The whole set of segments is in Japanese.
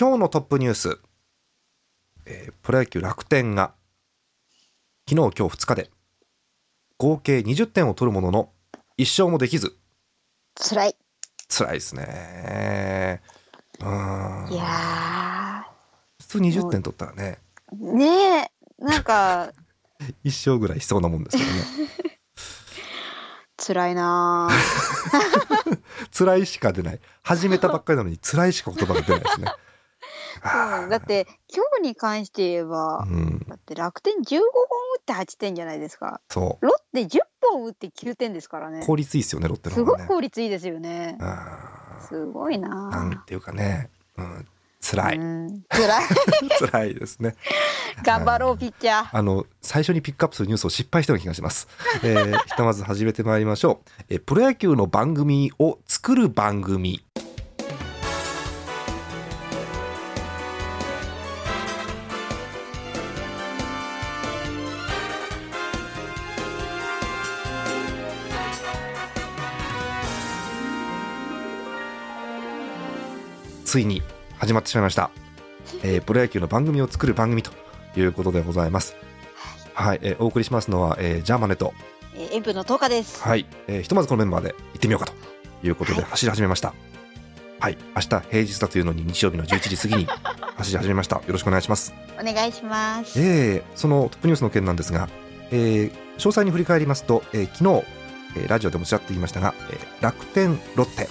今日のトップニュース、えープロ野球楽天が昨日今日2日で合計20点を取るものの1勝もできず。辛い。辛いですね。うーん。いや普通20点取ったらね。ー、ねえ、なんか、1勝ぐらいしそうなもんですけどね。辛いな 辛いしか出ない。始めたばっかりなのに辛いしか言葉が出ないですね。ぁ。そうだって、今日に関して言えば、うんだって楽天15本打って8点じゃないですか。そうロッテ10本打って9点ですからね。効率いいですよねロッテのすごい方がね効率いいですよね。あすごいーななんていうかね、うん、辛い、うん、辛い。辛い ですね頑張ろう、ピッチャー。あの最初にピックアップするニュースを失敗したような気がします。えーひとまず始めてまいりましょう。えープロ野球の番組を作る番組。ついに始まってしまいました。えープロ野球の番組を作る番組ということでございます。はい、えーお送りしますのは、えージャーマネと、えー、エンプの10日です。はい、えーひとまずこのメンバーで行ってみようかということではい走り始めました。はい、明日平日だというのに日曜日の11時過ぎに 走り始めました。よろしくお願いします。お願いします。えーそのトップニュースの件なんですが、えー詳細に振り返りますと、えー昨日、えーラジオでもちらっと言いましたが、えー楽天ロッテ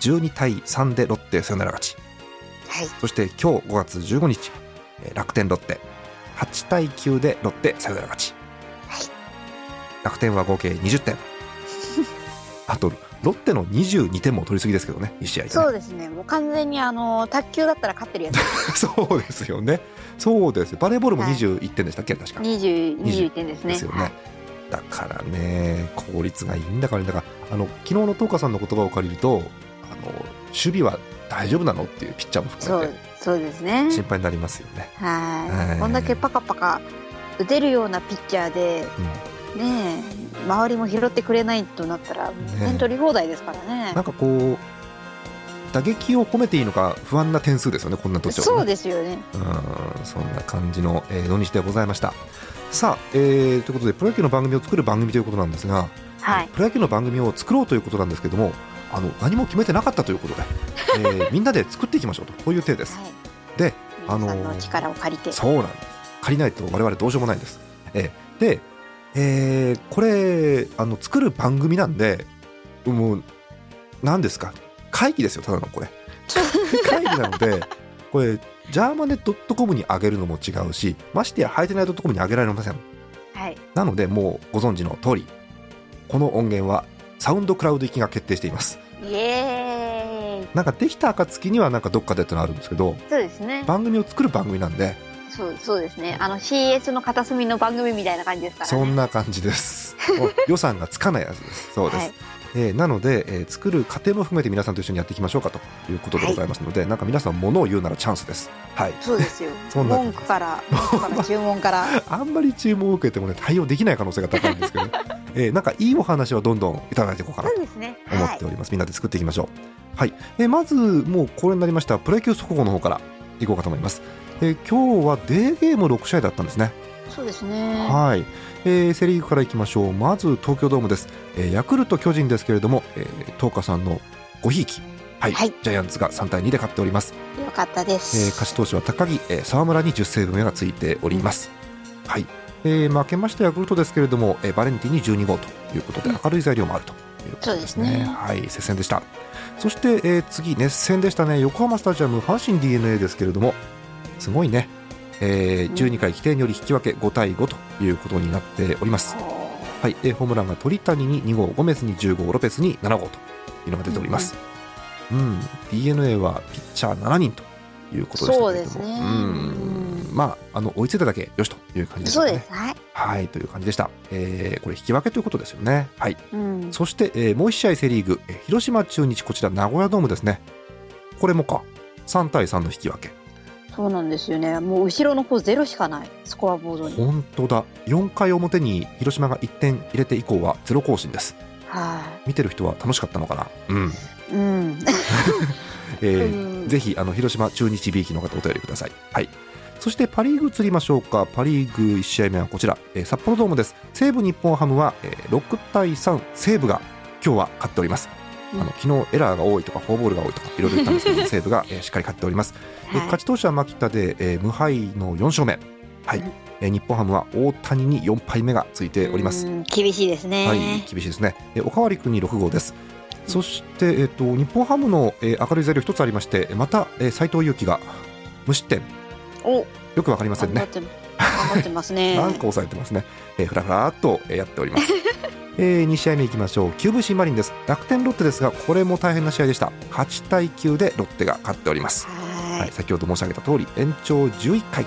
12対3でロッテサヨナラ勝ち。はい。そして今日5月15日、えー楽天ロッテ。8対9でロッテサヨナラ勝ち、はい。楽天は合計20点。あとロッテの22点も取りすぎですけどね1試合で、ね、そうですね。もう完全にあの卓球だったら勝ってるやつ。そうですよね。そうですよ。バレーボールもはい。21点でしたっけ、確か。20、21点ですね。ですよね、だからね効率がいいんだからだからあの昨日の東花さんの言葉を借りるとあの守備は大丈夫なのっていうピッチャーもそう含めて、そうですね。心配になりますよね、はいはい。こんだけパカパカ打てるようなピッチャーで、うんねえ、周りも拾ってくれないとなったら、点取り放題ですからねなん。かこう打撃を褒めていいのか不安な点数ですよねこんな途中、ね、そうですよね。うんそんな感じの、えー土日でございましたさあ、えーということでプロ野球の番組を作る番組ということなんですが、はい。プロ野球の番組を作ろうということなんですけどもあの何も決めてなかったということで、えーみんなで作っていきましょうと。こういう体です。はい。であのー皆さんの力を借りて。そうなんです。借りないと我々どうしようもないんです、えーで、えーこれあの作る番組なんでもう何ですか？会議ですよただのこれ。会議なのでこれジャーマネドットコムに上げるのも違うしましてやハイテナイドットコムに上げられません。はい。なのでもうご存知の通りこの音源はサウンドクラウド行きが決定していますイエーイ。なんかできた暁にはなんかどっかでってのあるんですけどそうですね。番組を作る番組なんでそうそうですね。あの CS の片隅の番組みたいな感じですからね。そんな感じです予算がつかないやつですそうです、はいえーなので、えー作る過程も含めて皆さんと一緒にやっていきましょうかということでございますので、なんか皆さん物を言うならチャンスです。はい。そうですよ。そんな文句から、文句から注文から。あんまり注文を受けてもね対応できない可能性が高いんですけど、えーなんかいいお話はどんどんいただいていこうかなと思って。おります、みんなで作っていきましょう。はい、えーまずもうこれになりましたプロ野球速報の方からいこうかと思います、えー今日はデーゲーム6試合だったんですねそうですね。はい、えーセ・リーグからいきましょう。まず東京ドームです、えーヤクルト巨人ですけれども、えー、東花さんのごひいき。はい、はい。ジャイアンツが3対2で勝っております、よかったでえーす。勝ち投手は高木、えー沢村に10セーブ目がついております、はい、えー負けましたヤクルトですけれども、えーバレンティンに12号ということでうん。明るい材料もあるということですね,、そうですね。はい。接戦でした。そして、えー次熱戦でしたね。横浜スタジアム阪神 d n a ですけれどもすごいね、えー12回規定により引き分け5対5ということになっております、はい、えーホームランが鳥谷に2号、ゴメスに10号、ロペスに7号というのが出ております。うん、d n a はピッチャー7人ということでしたけれども、そうですねうん、まああの追いついただけよしという感じでしたね。そうです。はい。はい、という感じでした。えーこれ引き分けということですよね。はい。うん。そして、えーもう1試合セリーグ、えー広島中日こちら名古屋ドームですね。これもか3対3の引き分け。そうなんですよね。もう後ろの方ゼロしかない。スコアボードに。本当だ。4回表に広島が1点入れて以降はゼロ更新です。は見てる人は楽しかったのかな？うん。い。うん。えーうんぜひあの広島中日 B 期の方お便りください。はい。そしてパ・リーグ移りましょうか。パ・リーグ1試合目はこちら、えー札幌ドームです。西武日本ハムは、えー6対3、西武が今日は勝っております。あの昨日エラーが多いとかフォアボールが多いとかいろいろ言ったんですけども 西武が、えーしっかり勝っております。えーはい勝ち投手は牧田で、えー無敗の4勝目。はいうん。えー日本ハムは大谷に4敗目がついております。うん厳しいですね。はい、厳しいですね。えおかわり君に6号です。そして、えっと日本ハムの、えー明るい材料一つありまして、また、えー、斉藤佑樹が無失点、お、よくわかりませんね。頑張ってますね。なんか抑えてますね。えー、ふらふらっと、えーやっております。えー、2試合目いきましょう。QVC マリンです。楽天ロッテですがこれも大変な試合でした。8対9でロッテが勝っております、ははい、先ほど申し上げた通り延長11回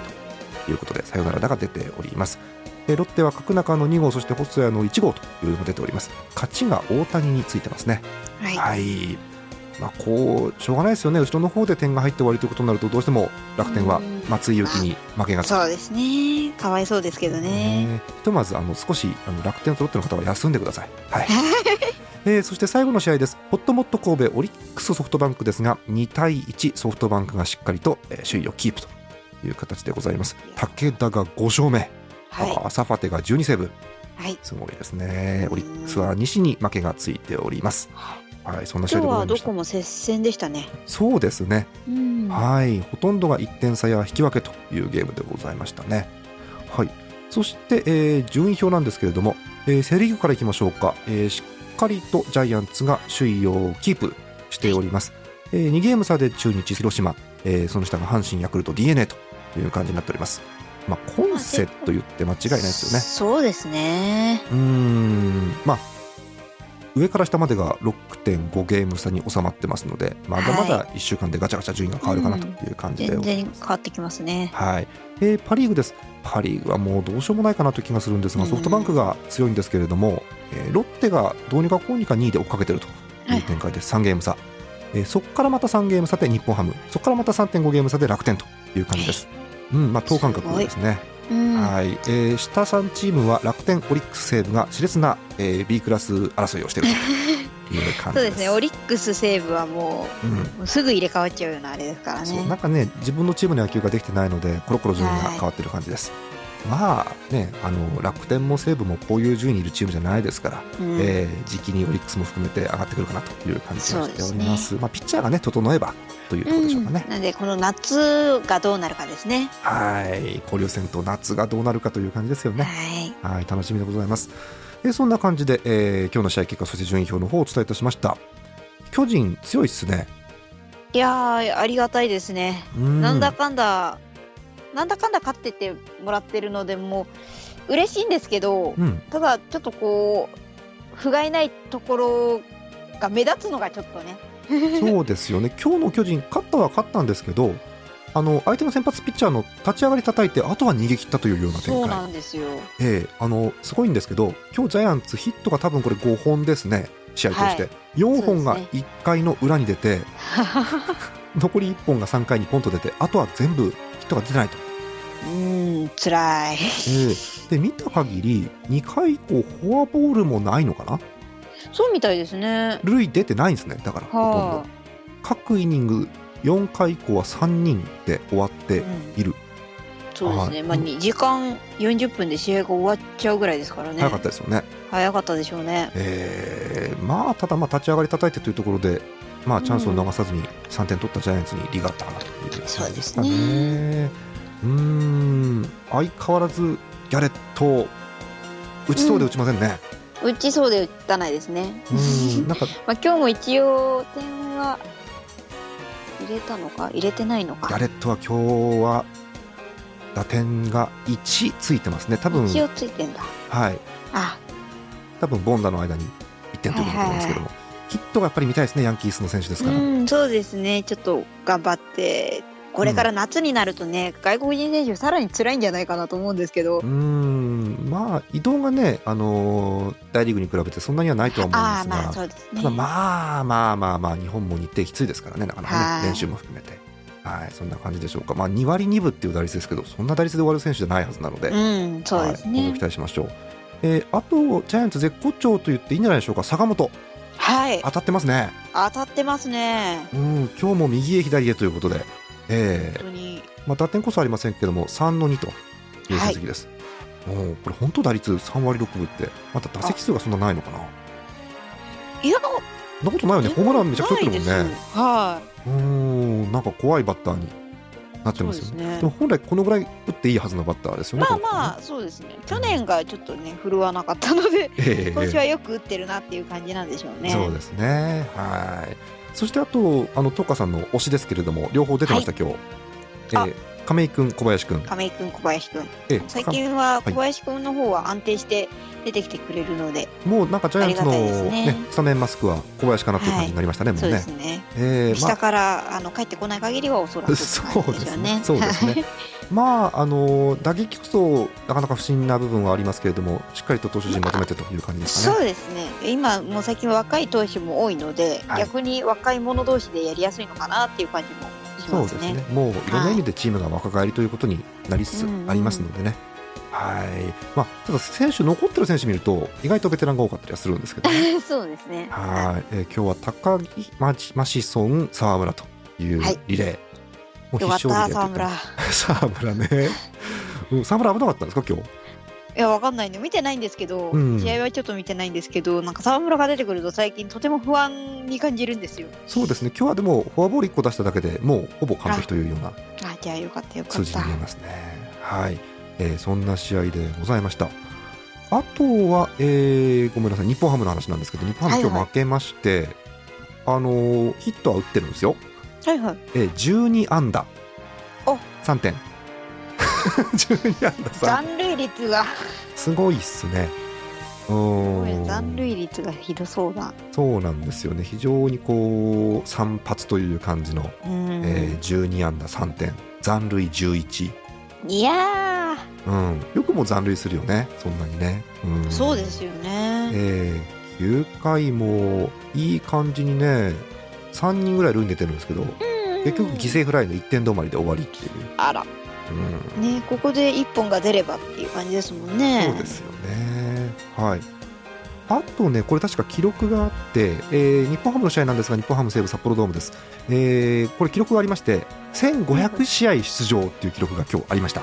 ということでサヨナラ打が出ております。えーロッテは角中の2号そして細谷の1号というのが出ております。勝ちが大谷についてますね。い。はい。はいまあ、こうしょうがないですよね後ろの方で点が入って終わりということになるとどうしても楽天はうん松井裕樹に負けがつくそうですね。かわいそうですけどね。ねひとまずあの少しあの楽天とロッテの方は休んでください。はい えーそして最後の試合です。ホットモット神戸オリックスソフトバンクですが2対1ソフトバンクがしっかりと、えー首位をキープという形でございます。武田が5勝目、はあサファテが12セーブい。はい。すごいですね。オリックスは西に負けがついております。はい、そんな試合でござましたはいどこ。も接戦でしたね。そうですね。うん。はい、ほとんどが1点差や引き分けというゲームでございましたね。はい、そして、えー順位表なんですけれども、えーセ・リーグからいきましょうか、えーしっかりとジャイアンツが首位をキープしております。え2ゲーム差で中日、広島、えーその下が阪神、ヤクルト、d n a という感じになっております。まあ、コンセと言って間違いないですよね。そうですね。うーん、まあ、上から下までが6.5ゲーム差に収まってますので、まだまだ1週間でガチャガチャ順位が変わるかなという感じで。全ございます然変わってきますね。はい、えーパ・リーグです。パ・リーグはもうどうしようもないかなという気がするんですが、うん。ソフトバンクが強いんですけれども、えーロッテがどうにかこうにか2位で追っかけてるという展開です、3ゲーム差、えーそこからまた3ゲーム差で日本ハム、そこからまた3.5ゲーム差で楽天という感じです。うんまあ、等間隔ですね。うん。はいえー下3チームは楽天、オリックス、西武が熾烈な、えー B クラス争いをしているという感じで。そうですすね。オリックス西武はもうんうもうすぐ入れ替わっちゃうようなあれですからね。なんかね自分のチームの野球ができてないのでコロコロ順位が変わってる感じです、まあねあの楽天も西武もこういう順位にいるチームじゃないですから、うん。えー時期にオリックスも含めて上がってくるかなという感じがしております。そうまあ、ピッチャーがね整えばというところでしょうかね。う、ん。なんでこの夏がどうなるかですね。はい。交流戦と夏がどうなるかという感じですよね。はい。はい。楽しみでございます。えーそんな感じで、えー今日の試合結果そして順位表の方をお伝えいたしました。巨人強いっすね。いやーありがたいですね。うん。なんだかんだなんだかんだ勝っててもらってるのでもう嬉しいんですけど、うん。ただちょっとこう不甲斐ないところが目立つのがちょっとね。そうですよね、今日の巨人、勝ったは勝ったんですけど、あの相手の先発ピッチャーの立ち上がり叩いて、あとは逃げ切ったというような展そう開、なんですよ。ええあのすごいんですけど、今日ジャイアンツ、ヒットが多分これ5本ですね、試合として、はい。4本がそうです1回の裏に出て、残り1本が3回にポンと出て、あとは全部ヒットが出てないと、うーん辛い。ええで見た限り、2回以降、フォアボールもないのかな、そうみたいですね。塁出てないんですね、だから、ほとんはど。各イニング、4回以降は3人で終わってうんいる。そうですね。はいまあ2時間40分で試合が終わっちゃうぐらいですからね。早かったですよね。早かったでしょうね。えーまあただまあ立ち上がり叩いてというところで、まあ、チャンスを逃さずに3点取ったジャイアンツに利があったかなという感じですかね。そうん相変わらずギャレット打ちそうで打ちませんね。打ちそうで打たないですね。うーんなんか まあ今日も一応点は入れたのか？入れてないのか？ギャレットは今日は打点が1ついてますね。多分一応ついてんだ。はいあ、多分ボンダの間に1点ということだと思うんですけども、ヒットがやっぱり見たいですねヤンキースの選手ですから。うん、そうですね。ちょっと頑張って。これから夏になるとね、外国人選手さらに辛いんじゃないかなと思うんですけどうー。んまあ移動がね、あのー大リーグに比べてそんなにはないとは思うんですが、まあすね。ただまあまあまあまあ日本も日程きついですからねなかなかはいね練習も含めてはいそんな感じでしょうかまあ2割2分っていう打率ですけどそんな打率で終わる選手じゃないはずなので、うん、そうですはい、期。待しましょう、えーあとジャイアンツ絶好調と言っていいんじゃないでしょうか坂本はい。当たってますね当当たってますね。うん、今日も右へ左へということで、え本当に。ーまあ、打点こそありませんけども、3の2という成績です。おーこれ、本当打率3割6分って、また打席数がそんなないのかな。いや、そんなことないよね、ホームランめちゃくちゃ打ってるもんね。ないうーん、なんか怖いバッターになってますよね。ねでも本来このぐらい打っていいはずのバッターですよい。ね。まあまあ、そうですね。去年がちょっとね、振るわなかったので、あ、ええ今年はよく打ってるなっていう感じなんでしょうね。そうですね。はい。そしてあと、あの、トカさんの推しですけれども、両方出てました、今日。あえー亀井君、小林君。亀井君、小林君。えー最近は小林君の方は安定して出てきてくれるので、もうなんかジャイアンツの、ねねスタメンマスクは小林かなっていう感じになりましたね、もそううでね。すね。えーま下からあの帰ってこない限りはおそらく そうですね そうですねまあ、あの打撃こそなかなか不審な部分はありますけれども、しっかりと投手陣まとめてという感じですかそね。うですね。今もう最近若い投手も多いので、はい逆に若い者同士でやりやすいのかなっていう感じもしそう。ですね。もういろんな意味でチームが若返りということになりつつありますのでね。はい。まあ、ただ選手残ってる選手見ると意外とベテランが多かったりはするんですけど、ね、そうですね。はい、えー今日は高木マチマシソン沢村というはいリレー。もよかった、リレーと言って沢村。い 沢村ね。うん沢村危なかったんですか今日？や、わかんないの。見てないんですけど、うん試合はちょっと見てないんですけど、なんか沢村が出てくると最近とても不安に感じるんですよ。そうですね。今日はでもフォアボール1個出しただけでもうほぼ完璧というようなあ、じゃあよかったよか数った字に見え。ますね。はい、えーそんな試合でございました。あとは、えーごめんなさい、日本ハムの話なんですけど、日本ハムはいはい今日負けまして、あのーヒットは打ってるんですよ。はいはい。えー12安打。お3点。12安打3。残塁率が、すごいっすね。うーん残塁率がひどそうだ。そうなんですよね。非常にこう、散発という感じの、うん。えー12安打3点。残塁11。いやうん、よくも残塁するよね、そんなにね。うん、ー、そうですよね。えー、9回もいい感じにね、3人ぐらい塁に出てるんですけど、結局、犠牲フライの1点止まりで終わりっていう、あら、うんね、ここで一本が出ればっていう感じですもんね。そうですよね。はいあとね、これ確か記録があって、えー日本ハムの試合なんですが、日本ハム西武札幌ドームです。えーこれ記録がありまして、1500試合出場っていう記録が今日ありました。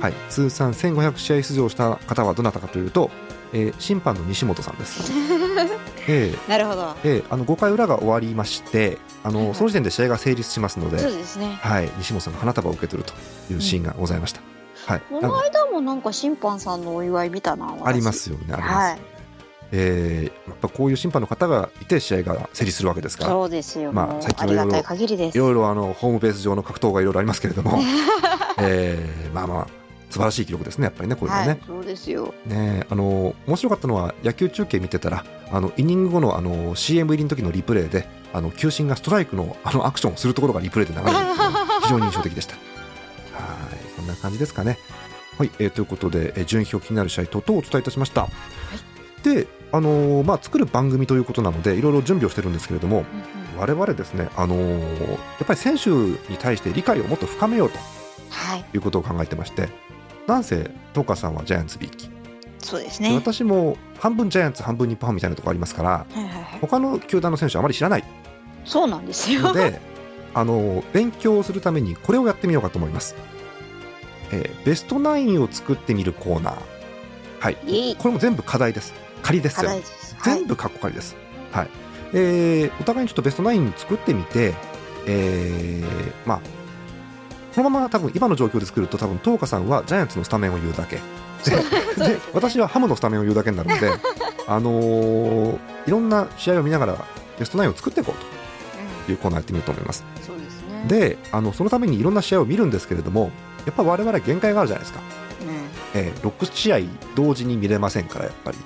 はい、通算1500試合出場した方はどなたかというと、えー審判の西本さんです。えーなるほど。えーあの5回裏が終わりましてあの、はいはいその時点で試合が成立しますので、そうですね。はい、西本さんが花束を受け取るというシーンがございました。はい、この間もなんか審判さんのお祝い見たな。私あありま。すよね、ありますよね。はい。えーやっぱこういう審判の方がいて試合が成立するわけですから、そうですよ。まあ最近はいろいろ。いろいろあのホームベース上の格闘がいろいろありますけれども、えーまあまあ素晴らしい記録ですね、やっぱりね、これはね。はい、そうですよ。ねあの面白かったのは野球中継見てたらあのイニング後のあの CM 入りの時のリプレイであの球審がストライクのあのアクションをするところがリプレイで流れる 非常に印象的でした。はいそんな感じですかね。はい、えーということで、えー順位表気になる試合等々お伝えいたしました。で、あのーまあ、作る番組ということなのでいろいろ準備をしてるんですけれども我々ですね、あのーやっぱり選手に対して理解をもっと深めようとはい、いうことを考えてましてなんせ東川さんはジャイアンツビーキでそうですね。私も半分ジャイアンツ半分日本ハムみたいなところありますからはいはいはい。他の球団の選手はあまり知らない。そうなんですよ。のであの勉強するためにこれをやってみようかと思います、えーベストナインを作ってみるコーナー。はい。いいこれも全部課題です。仮ですよ。全部カッコ仮です。はい、えーお互いにちょっとベストナイン作ってみてえーまあこのまま多分今の状況で作ると多分東花さんはジャイアンツのスタメンを言うだけ。で私はハムのスタメンを言うだけになるので、あのーいろんな試合を見ながらベストナインを作っていこううというコーナーやってみようと思います。んそうですね。であのそのためにいろんな試合を見るんですけれどもやっぱ我々限界があるじゃないですか、うん、えー6試合同時に見れませんからやっぱり。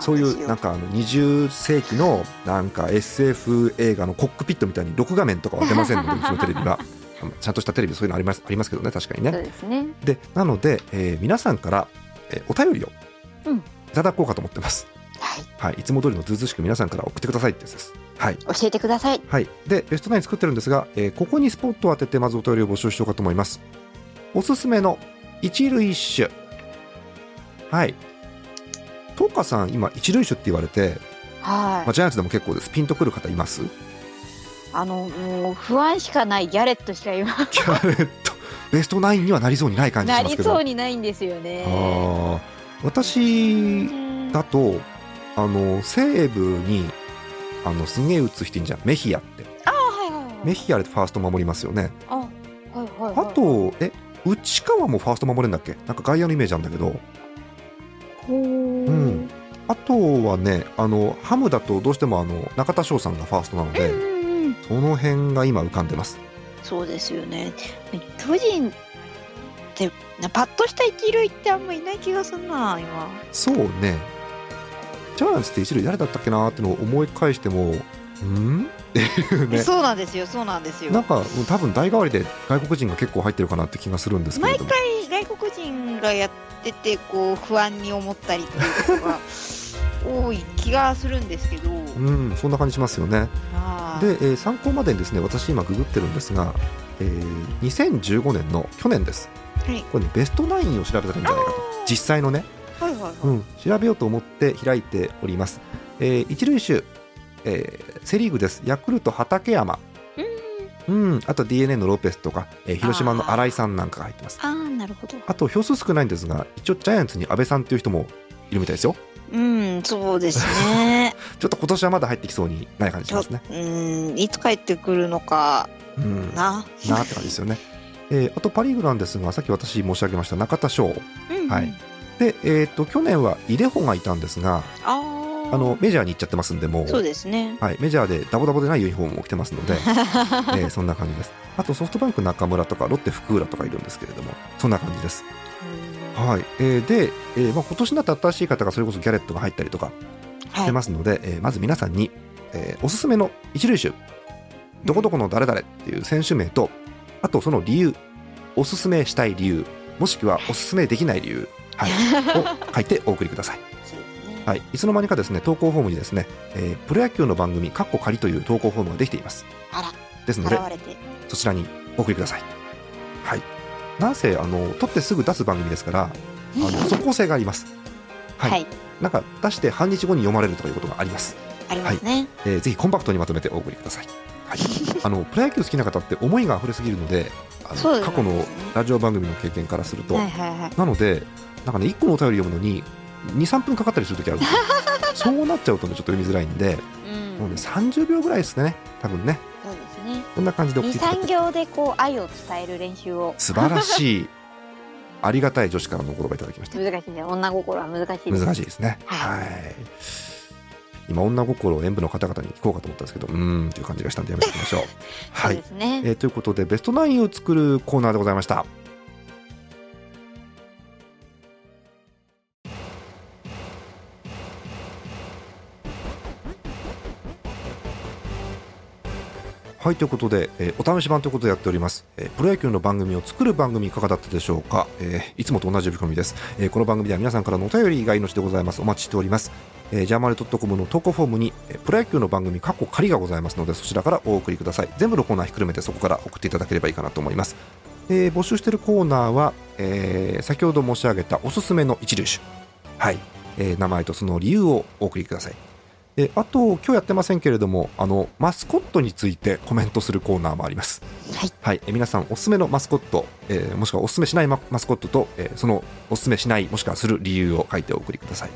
そう。いうなんかあの20世紀のなんか SF 映画のコックピットみたいに録画面とかは出ませんのでうちのテレビはちゃんとしたテレビそういうのありますありますけどね確かにそうねですね。でなので、えー皆さんから、えーお便りをうん。いただこうかと思ってます、はい。はい、いつも通りのずうずうしく皆さんから送ってくださいってやつです。はい。教えてください。はい、でベストナイン作ってるんですが、えーここにスポットを当ててまずお便りを募集しようかと思います。おすすめの一塁手はい。トカさん今一塁手って言われてはい。まあ、ジャイアンツでも結構です。ピンとくる方います？あのもう不安しかないギャレットしか今。ギャレット。ベストナインにはなりそうにない感じしなりますけど。そうにないんですよね。私だとあの西武にあのすげえ打つ人いんじゃん。メヒアって。あはいはいはい。メヒアでファースト守りますよね。あはいはいはい。あとえ内川もファースト守れんだっけ？なんか外野のイメージなんだけど。うん。あとはねあのハムだとどうしてもあの中田翔さんがファーストなので、うんうんうん。その辺が今浮かんでますそうですよね。巨人ってなパッとした一塁ってあんまいない気がすんな今。そうねジャイアンツって一塁誰だったっけなーってのを思い返してもん？っていうねそうなんですよそうなんですよ。なんかうん多分代替わりで外国人が結構入ってるかなって気がするんですけども回外国人がやっててこう不安に思ったりっていうことが多い気がするんですけど。うんそんな感じしますよねあーで、えー参考までにですね私今ググってるんですが、えー2015年の去年です。はい。これねベストナインを調べたらいいんじゃないかと。実際のね。はいはいはい。うん、調べようと思って開いております、えー一塁手、えーセ・リーグです。ヤクルト畠山、うん、あと d n a のロペスとか、えー広島の新井さんなんかが入ってます。ああなるほど。あと票数少ないんですが一応ジャイアンツに安倍さんっていう人もいるみたいですようんそうですね。ちょっと今年はまだ入ってきそうにない感じしますねうんいつ帰ってくるのかうんなな。って感じですよねえーあとパ・リーグなんですがさっき私申し上げました中田翔うんはい。で、えー、と去年はイデホがいたんですがあああのメジャーに行っちゃってますんでもうそうですね。はい、メジャーでダボダボでないユニフォームを着てますので、えーそんな感じです。あとソフトバンク中村とかロッテ福浦とかいるんですけれども、そんな感じです。うんはい、えーで、えーまあ、今年になって新しい方がそれこそギャレットが入ったりとかはい。してますので、えーまず皆さんに、えーおすすめの一塁手、どこどこの誰々っていう選手名と、あとその理由、おすすめしたい理由、もしくはおすすめできない理由、はい、を書いてお送りください。はい、いつの間にかですね投稿フォームにですね、えープロ野球の番組「カッコ仮」という投稿フォームができています。あですので。そちらにお送りください。はいなんせあの撮ってすぐ出す番組ですからあの速効性があります。はい、はい。なんか出して半日後に読まれるとかいうことがあります、ありますね。えーぜひコンパクトにまとめてお送りください、はい、あのプロ野球好きな方って思いが溢れすぎるのであそうですね。の過去のラジオ番組の経験からすると、はいはいはい。なのでなんかね1個のお便り読むのに23分かかったりする時あるんですよ。そうなっちゃうとねちょっと読みづらいんで。うん。もうね30秒ぐらいですね。多分ね。こんな感じで送っ行でこう愛を伝える練習を。素晴らしい。ありがたい女子からのお言葉いただきました。難しいね。女心は難しい。難しいですね。はい。はい。今女心を演舞の方々に聞こうかと思ったんですけどうーんという感じがしたんでやめておきましょう。そ はい。えーということでベストナインを作るコーナーでございましたはいということで、えーお試し版ということでやっております、えープロ野球の番組を作る番組いかがだったでしょうか、えーいつもと同じ呼び込みです、えこの番組では皆さんからのお便りが命でございます。お待ちしております。え、ジャーマネドットコムの投稿フォームに、えプロ野球の番組過去仮がございますのでそちらからお送りください。全部のコーナーひっくるめてそこから送っていただければいいかなと思います、え募集しているコーナーは、え先ほど申し上げたおすすめの一流種。はい、え名前とその理由をお送りください。えーあと今日やってませんけれどもあのマスコットについてコメントするコーナーもあります。はい、えー皆さんおすすめのマスコット、えーもしくはおすすめしないママスコットと、えーそのおすすめしないもしくはする理由を書いてお送りください。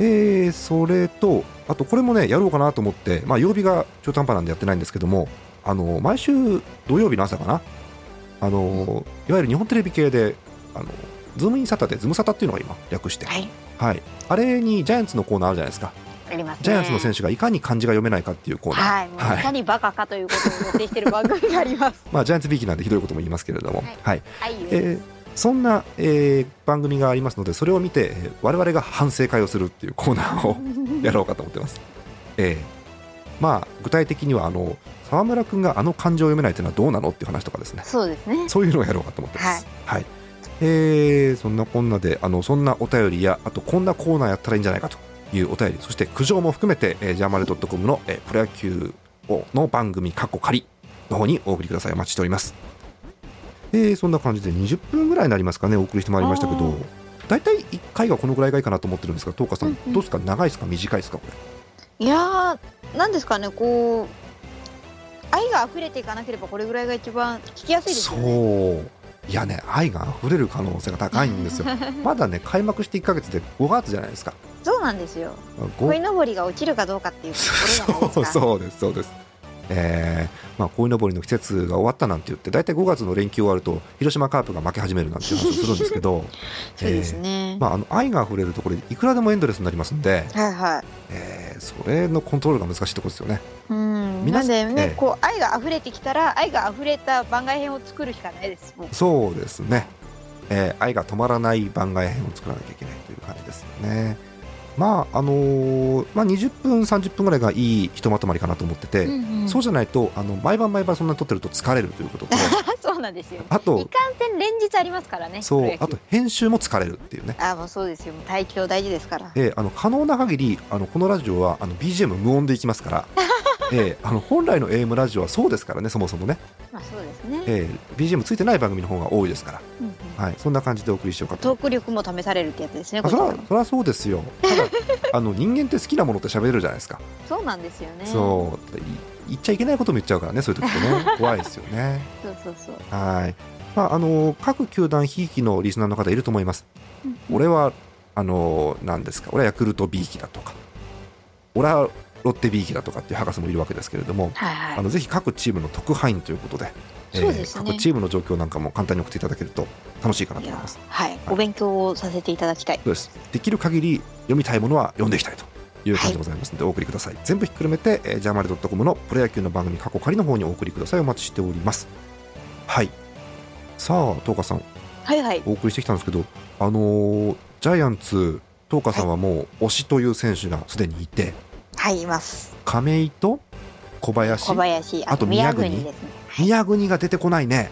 えーそれとあとこれもねやろうかなと思って、まあ、曜日が中途半端なんでやってないんですけどもあの毎週土曜日の朝かな？あのいわゆる日本テレビ系であのズームインサタでズムサタっていうのが今略して、はい。はい、あれにジャイアンツのコーナーあるじゃないですかね。ジャイアンツの選手がいかに漢字が読めないかっていうコーナー、はい、い。かにバカかということを予定している番組があります。まあ、ジャイアンツビーキなんでひどいことも言いますけれども、はい。はい。はい、えーそんな、えー番組がありますのでそれを見て、えー我々が反省会をするっていうコーナーを やろうかと思ってます。えー。まあ、具体的にはあの沢村君があの漢字を読めないというのはどうなのっていう話とかですね。そうですね。そういうのをやろうかと思ってます。はい。えーそんなこんなであのそんなお便りやあとこんなコーナーやったらいいんじゃないかというお便りそして苦情も含めて、えー、ジャーマネドットコムの、えープロ野球をの番組過去仮の方にお送りください。お待ちしております。えーそんな感じで20分ぐらいになりますかね。お送りしてまいりましたけど大体1回がこのぐらいがいいかなと思ってるんですが東花さん、うんうん。どうですか？長いですか？短いですか？これ。いやーなんですかねこう愛が溢れていかなければこれぐらいが一番聞きやすいですよね。そういやね愛が溢れる可能性が高いんですよ。まだね開幕して1か月で5月じゃないですか。そうなんですよ。ご鯉のぼりが落ちるかどうかっていうそうか。そうですそうです。えーまあ、鯉のぼりの季節が終わったなんて言って大体5月の連休終わると広島カープが負け始めるなんていう話をするんですけど そうですね、まあ、あの愛が溢れるところでいくらでもエンドレスになりますんで、はいはい。えーそれのコントロールが難しいところですよね。うんなんでね、ええこう愛が溢れてきたら愛が溢れた番外編を作るしかないですそうですね、えー愛が止まらない番外編を作らなきゃいけないという感じですよね。まああのーまあ、20分、30分ぐらいがいいひとまとまりかなと思ってて、うんうん。そうじゃないとあの毎晩毎晩そんなに撮ってると疲れるということと そうなんですよ。いあとかんせん連日ありますからねそうあと編集も疲れるっていうね。あもうそうですよ。体調大事ですから。えーあの可能な限りあのこのラジオはあの BGM 無音でいきますから、えーあの本来の AM ラジオはそうですからねそもそもね、まあそうですね、えー BGM ついてない番組の方が多いですから、うんうんはい、そんな感じでお送りしようかとトーク力も試されるってやつですねあそらもそれはそうですよ。ただ あの人間って好きなものって喋れるじゃないですか、そうなんですよね。そう。い言っちゃいけないことも言っちゃうからねそういう時ってね。怖いですよね。そうそうそう。はい。まああの各球団ひいきのリスナーの方いると思います。うん。俺はあの何ですか。俺はヤクルト B 期だとか。俺はロッテ B 期だとかっていう博士もいるわけですけれども、はいはい。あのぜひ各チームの特派員ということで、そうですね。各チームの状況なんかも簡単に送っていただけると楽しいかなと思います。はい。お勉強をさせていただきたい。そうです。できる限り読みたいものは読んでいきたいという感じでございますので、お送りください。全部ひっくるめて、えー、ジャーマネドットコムのプロ野球の番組過去仮の方にお送りください。お待ちしております。はい。さあ東花さん。はいはい。お送りしてきたんですけどあのージャイアンツ東花さんはもう推しという選手がすでにいて。はいいます。亀井と小林？小林あと宮国？ですね。宮国が出てこないね。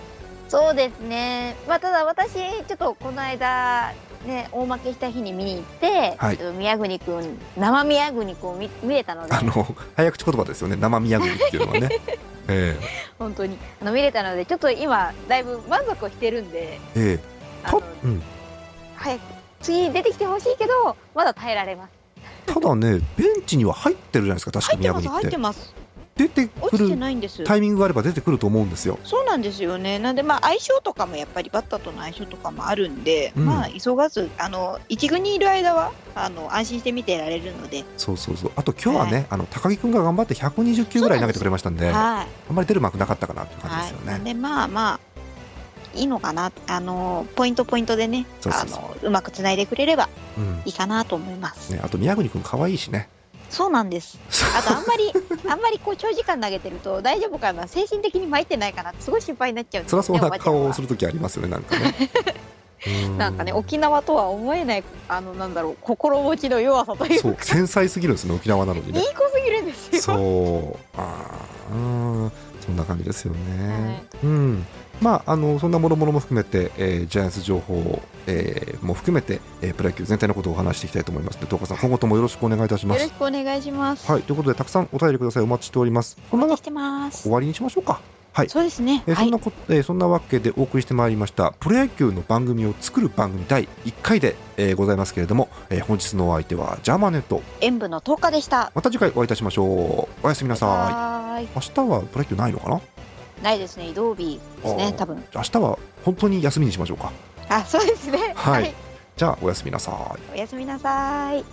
そうですね。まあただ私ちょっとこの間ね大負けした日に見に行って、はい。宮国くん生宮国くんを見見れたので。あの早口言葉ですよね。生宮国っていうのはね。え本当に。あの見れたのでちょっと今だいぶ満足をしてるんでええ。えあのた,、うん、早く次出てきてほしいけどまだ耐えられます。ただねベンチには入ってるじゃないですか確か入って入宮国ってます出てくるタイミングがあれば出てくると思うんですよ。そうなんですよね。なんでまあ相性とかもやっぱりバッターとの相性とかもあるんで、うん。まあ急がずあの一軍にいる間はあの安心して見てられるので、そうそうそう。あと今日はね、あの高木君が頑張って120球ぐらい投げてくれましたんであはい。んまり出る幕なかったかなという感じはい。ですよね、なんでまあまあいいのかな。あのポイントポイントでね、そうあのうまくつないでくれればうん。いいかなと思います。ね、あと宮国君可愛いしねそうなんです。あとあんまり あんまりこう長時間投げてると大丈夫かな、精神的に参ってないかな？ってすごい心配になっちゃうんですよね。辛そうな顔をするときありますよねなんかね。うなんかね沖縄とは思えないあのなんだろう心持ちの弱さというそう繊細すぎるんですね沖縄なのにね。いい子すぎるんですよ。そう。あーうんそんな感じですよね、はい。うん。まああのそんなもろもろも含めて、えージャイアンツ情報、えーも含めて、えープロ野球全体のことをお話していきたいと思いますので東川さん今後ともよろしくお願いいたしますよろしくお願いします。はいということでたくさんお便りくださいお待ちしておりますお待ちしてます終。わりにしましょうかはいそうですね。はいえーそんな。こえーそんなわけでお送りしてまいりましたプロ野球の番組を作る番組第1回で、えーございますけれども、えー本日のお相手はジャーマネット演舞の10日でした。また次回お会いいたしましょうおやすみなさはい。い明日はプロ野球ないのかな？ないですね。移動日ですね多分。明日は本当に休みにしましょうかあ、そうですね。はいじゃあおやすみなさいおやすみなさい。